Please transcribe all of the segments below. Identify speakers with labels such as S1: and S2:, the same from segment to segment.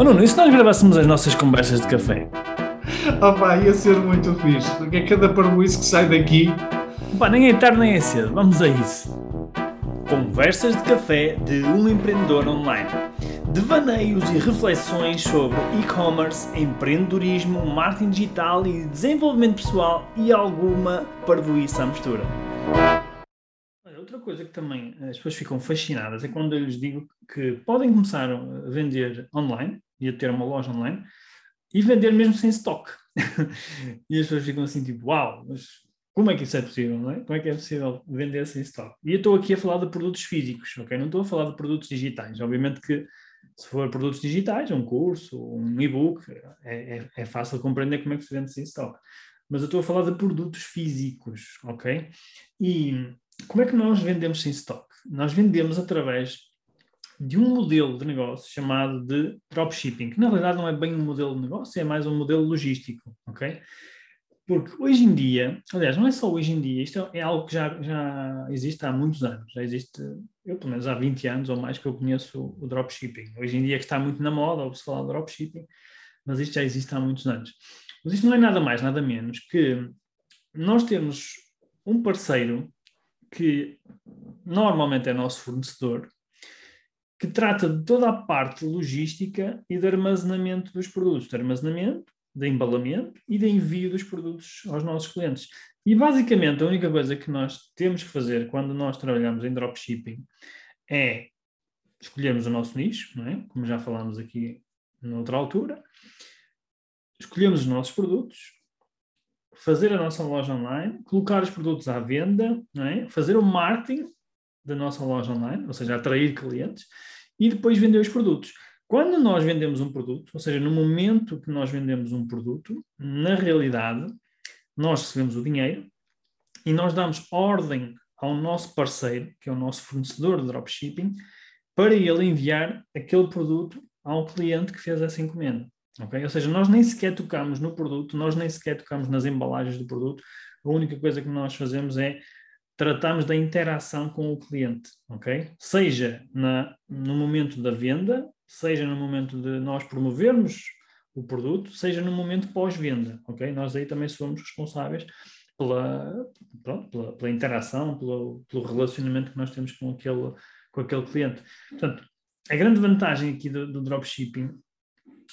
S1: Oh Nuno, e se nós gravássemos as nossas conversas de café?
S2: Opa, ia ser muito fixe, porque é cada parboice que sai daqui.
S1: Pá, nem é tarde nem é cedo, vamos a isso. Conversas de café de um empreendedor online. Devaneios e reflexões sobre e-commerce, empreendedorismo, marketing digital e desenvolvimento pessoal e alguma parvoíça à mistura. Outra coisa que também as pessoas ficam fascinadas é quando eu lhes digo que podem começar a vender online e a ter uma loja online e vender mesmo sem estoque. e as pessoas ficam assim tipo, uau, mas como é que isso é possível, não é? Como é que é possível vender sem estoque? E eu estou aqui a falar de produtos físicos, ok? Não estou a falar de produtos digitais. Obviamente que se for produtos digitais, um curso, um e-book, é, é, é fácil compreender como é que se vende sem estoque. Mas eu estou a falar de produtos físicos, ok? E como é que nós vendemos sem estoque? Nós vendemos através de um modelo de negócio chamado de dropshipping, que na realidade não é bem um modelo de negócio, é mais um modelo logístico, ok? Porque hoje em dia, aliás, não é só hoje em dia, isto é algo que já, já existe há muitos anos, já existe, eu pelo menos há 20 anos ou mais que eu conheço o dropshipping. Hoje em dia que está muito na moda, ouve-se falar de dropshipping, mas isto já existe há muitos anos. Mas isto não é nada mais, nada menos que nós temos um parceiro que normalmente é nosso fornecedor, que trata de toda a parte logística e de armazenamento dos produtos, de armazenamento, de embalamento e de envio dos produtos aos nossos clientes. E basicamente a única coisa que nós temos que fazer quando nós trabalhamos em dropshipping é escolhermos o nosso nicho, é? como já falámos aqui noutra altura, escolhemos os nossos produtos, fazer a nossa loja online, colocar os produtos à venda, é? fazer o marketing da nossa loja online, ou seja, atrair clientes, e depois vender os produtos. Quando nós vendemos um produto, ou seja, no momento que nós vendemos um produto, na realidade, nós recebemos o dinheiro e nós damos ordem ao nosso parceiro, que é o nosso fornecedor de dropshipping, para ele enviar aquele produto ao cliente que fez essa encomenda. Okay? Ou seja, nós nem sequer tocamos no produto, nós nem sequer tocamos nas embalagens do produto, a única coisa que nós fazemos é tratamos da interação com o cliente, ok? Seja na, no momento da venda, seja no momento de nós promovermos o produto, seja no momento pós-venda, ok? Nós aí também somos responsáveis pela, pronto, pela, pela, interação, pelo, pelo relacionamento que nós temos com aquele, com aquele cliente. Portanto, a grande vantagem aqui do, do dropshipping,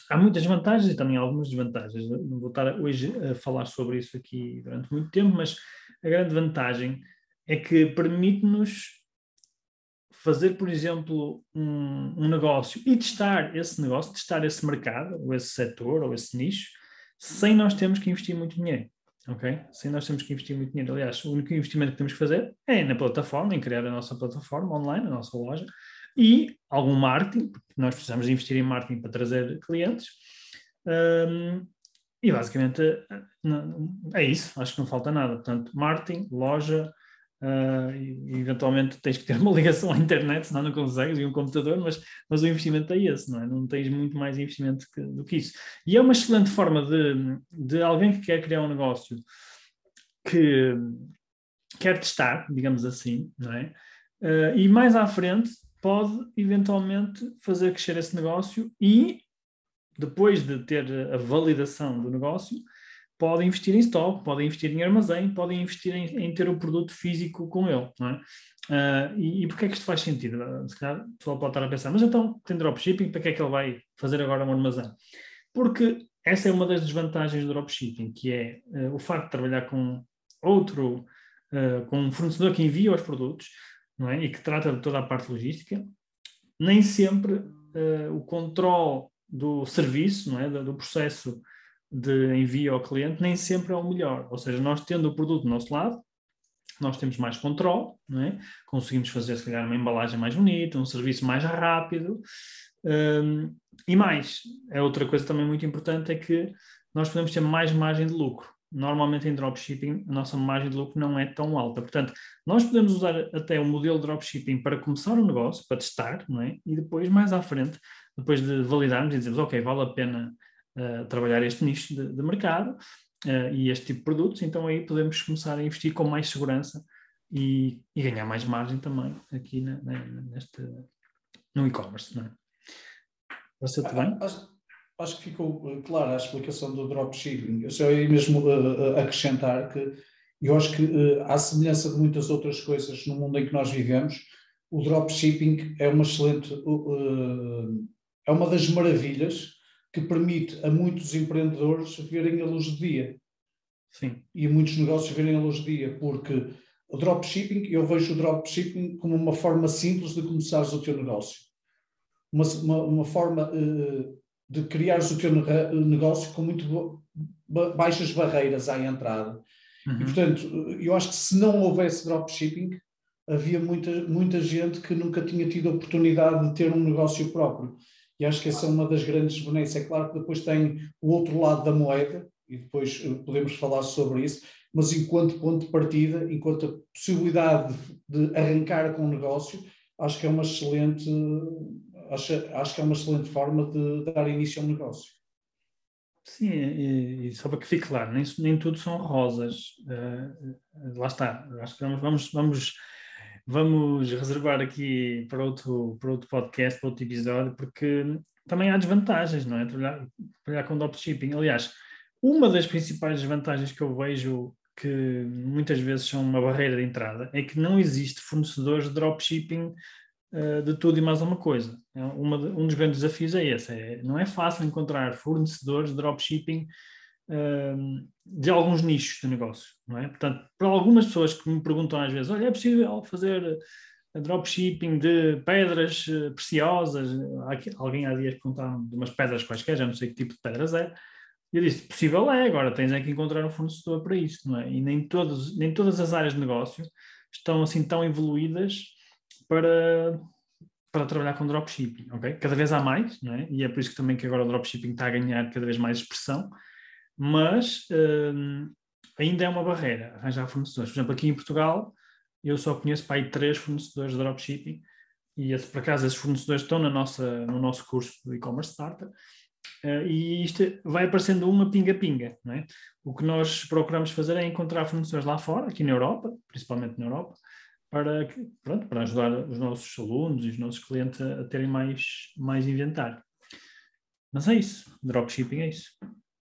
S1: há muitas vantagens e também algumas desvantagens. Não vou estar hoje a falar sobre isso aqui durante muito tempo, mas a grande vantagem é que permite-nos fazer, por exemplo, um, um, negócio e testar esse negócio, testar esse mercado, ou esse setor, ou esse nicho, sem nós termos que investir muito dinheiro. Ok? Sem nós termos que investir muito dinheiro. Aliás, o único investimento que temos que fazer é na plataforma, em criar a nossa plataforma online, a nossa loja, e algum marketing, porque nós precisamos investir em marketing para trazer clientes. Um, e basicamente é isso, acho que não falta nada. Portanto, marketing, loja, Uh, eventualmente tens que ter uma ligação à internet, senão não consegues, e um computador, mas, mas o investimento é esse, não é? Não tens muito mais investimento que, do que isso. E é uma excelente forma de, de alguém que quer criar um negócio que quer testar, digamos assim, não é? Uh, e mais à frente pode eventualmente fazer crescer esse negócio e depois de ter a validação do negócio, podem investir em stock, podem investir em armazém, podem investir em, em ter o produto físico com ele. É? Uh, e, e porquê é que isto faz sentido? Se calhar o pessoal pode estar a pensar, mas então tem dropshipping, para que é que ele vai fazer agora um armazém? Porque essa é uma das desvantagens do dropshipping, que é uh, o facto de trabalhar com outro, uh, com um fornecedor que envia os produtos é? e que trata de toda a parte logística, nem sempre o controle do serviço, é? do, do processo de envio ao cliente nem sempre é o melhor. Ou seja, nós tendo o produto do nosso lado, nós temos mais controle, é? conseguimos fazer, se calhar, uma embalagem mais bonita, um serviço mais rápido. Um, e mais, é outra coisa também muito importante, é que nós podemos ter mais margem de lucro. Normalmente em dropshipping a nossa margem de lucro não é tão alta. Portanto, nós podemos usar até o modelo dropshipping para começar o um negócio, para testar, não é? E depois, mais à frente, depois de validarmos e dizermos, ok, vale a pena trabalhar este nicho de, de mercado uh, e este tipo de produtos, então aí podemos começar a investir com mais segurança e, e ganhar mais margem também aqui na, na, neste, no e-commerce. É? Você
S2: ah, bem? acho que ficou clara a explicação do dropshipping. Eu só ia mesmo uh, acrescentar que eu acho que, à semelhança de muitas outras coisas no mundo em que nós vivemos, o dropshipping é uma excelente, é uma das maravilhas que permite a muitos empreendedores verem a luz do dia.
S1: Sim.
S2: E a muitos negócios verem a luz do dia, porque o dropshipping, eu vejo o dropshipping como uma forma simples de começares o teu negócio. Uma, uma, uma forma uh, de criares o teu negócio com muito baixas barreiras à entrada. Uhum. E, portanto, eu acho que se não houvesse dropshipping, havia muita, muita gente que nunca tinha tido a oportunidade de ter um negócio próprio. E acho que essa é uma das grandes benesses. É claro que depois tem o outro lado da moeda, e depois eh, podemos falar sobre isso, mas enquanto ponto de partida, enquanto a possibilidade de, arrancar com o negócio, acho que é uma excelente, acho, acho que é uma excelente forma de dar início ao negócio.
S1: Sim, e, e só para que fique claro, nem, nem tudo são rosas. Uh, lá está. Acho que vamos, vamos, vamos, vamos reservar aqui para outro, para outro podcast, para outro episódio, porque também há desvantagens, não é? Trabalhar, trabalhar com dropshipping. Aliás, uma das principais desvantagens que eu vejo que muitas vezes são uma barreira de entrada é que não existe fornecedores de dropshipping uh, de tudo e mais alguma coisa. É uma, um dos grandes desafios é esse. É, não é fácil encontrar fornecedores de dropshipping de alguns nichos de negócio. Não é? Portanto, para algumas pessoas que me perguntam às vezes, olha, é possível fazer dropshipping de pedras eh, preciosas? Alguém há dias perguntava de umas pedras quaisquer, já não sei que tipo de pedras é eu disse, possível é, agora tens é que encontrar um fornecedor para isso, não é? E nem, todos, nem todas as áreas de negócio estão assim tão evoluídas para, para trabalhar com dropshipping, ok? Cada vez há mais, não é? E é por isso que também que agora o dropshipping está a ganhar cada vez mais expressão, mas hum, ainda é uma barreira arranjar fornecedores. Por exemplo, aqui em Portugal, eu só conheço para aí três fornecedores de dropshipping e esse, por acaso esses fornecedores estão na nossa, no nosso curso do e-commerce starter Uh, e isto vai aparecendo uma pinga-pinga, é? O que nós procuramos fazer é encontrar fornecedores lá fora, aqui na Europa, principalmente na Europa, para, pronto, para ajudar os nossos alunos e os nossos clientes a, a terem mais, mais inventário. Mas é isso, dropshipping é isso.